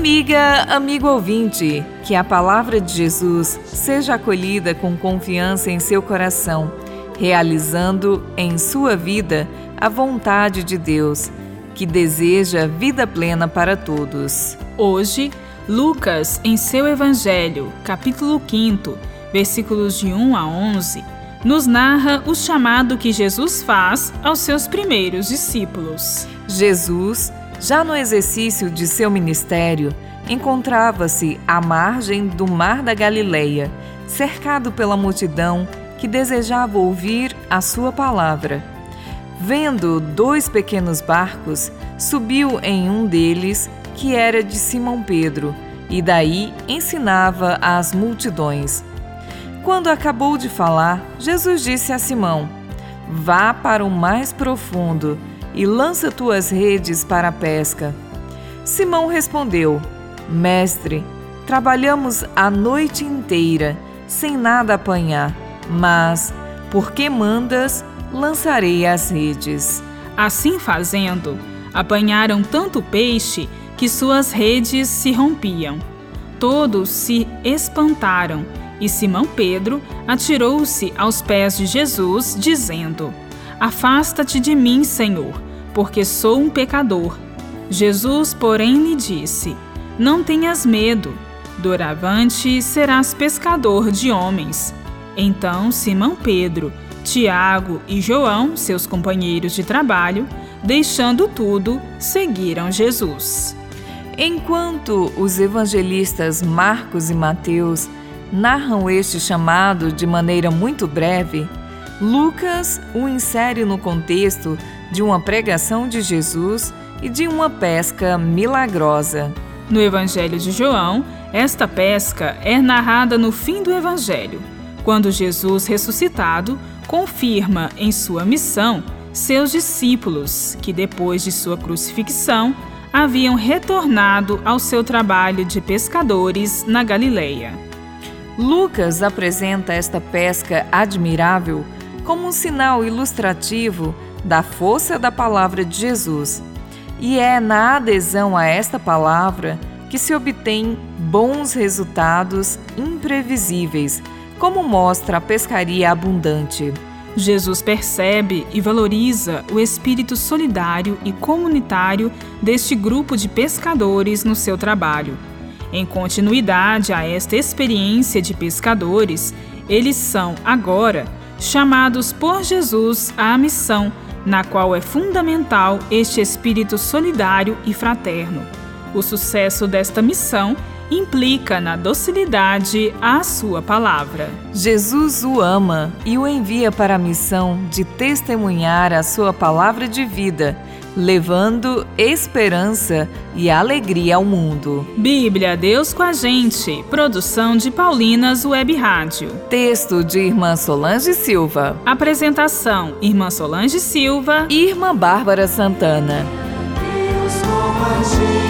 Amiga, amigo ouvinte, que a palavra de Jesus seja acolhida com confiança em seu coração, realizando em sua vida a vontade de Deus, que deseja vida plena para todos. Hoje, Lucas, em seu Evangelho, capítulo 5, versículos de 1 a 11, nos narra o chamado que Jesus faz aos seus primeiros discípulos. Jesus, já no exercício de seu ministério, encontrava-se à margem do Mar da Galileia, cercado pela multidão que desejava ouvir a sua palavra. Vendo dois pequenos barcos, subiu em um deles, que era de Simão Pedro, e daí ensinava às multidões. Quando acabou de falar, Jesus disse a Simão: Vá para o mais profundo e lança tuas redes para a pesca. Simão respondeu: Mestre, trabalhamos a noite inteira sem nada apanhar, mas, porque mandas, lançarei as redes. Assim fazendo, apanharam tanto peixe que suas redes se rompiam. Todos se espantaram e Simão Pedro atirou-se aos pés de Jesus, dizendo: Afasta-te de mim, Senhor, porque sou um pecador. Jesus, porém, lhe disse: Não tenhas medo, doravante serás pescador de homens. Então Simão Pedro, Tiago e João, seus companheiros de trabalho, deixando tudo, seguiram Jesus. Enquanto os evangelistas Marcos e Mateus narram este chamado de maneira muito breve, Lucas o insere no contexto de uma pregação de Jesus e de uma pesca milagrosa. No Evangelho de João, esta pesca é narrada no fim do Evangelho, quando Jesus ressuscitado confirma em sua missão seus discípulos, que depois de sua crucifixão haviam retornado ao seu trabalho de pescadores na Galileia. Lucas apresenta esta pesca admirável como um sinal ilustrativo da força da palavra de Jesus. E é na adesão a esta palavra que se obtém bons resultados imprevisíveis, como mostra a pescaria abundante. Jesus percebe e valoriza o espírito solidário e comunitário deste grupo de pescadores no seu trabalho em continuidade a esta experiência de pescadores, eles são, agora, chamados por Jesus à missão, na qual é fundamental este espírito solidário e fraterno. O sucesso desta missão implica na docilidade à sua palavra. Jesus o ama e o envia para a missão de testemunhar a sua palavra de vida levando esperança e alegria ao mundo. Bíblia Deus com a gente. Produção de Paulinas Web Rádio. Texto de Irmã Solange Silva. Apresentação: Irmã Solange Silva e Irmã Bárbara Santana. Deus com a gente.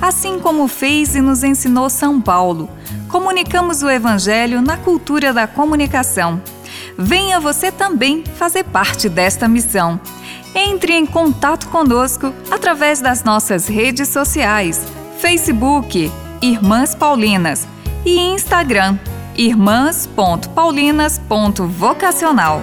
assim como fez e nos ensinou São Paulo comunicamos o Evangelho na cultura da comunicação. Venha você também fazer parte desta missão. Entre em contato conosco através das nossas redes sociais: Facebook, Irmãs Paulinas e Instagram, irmãs.paulinas.vocacional.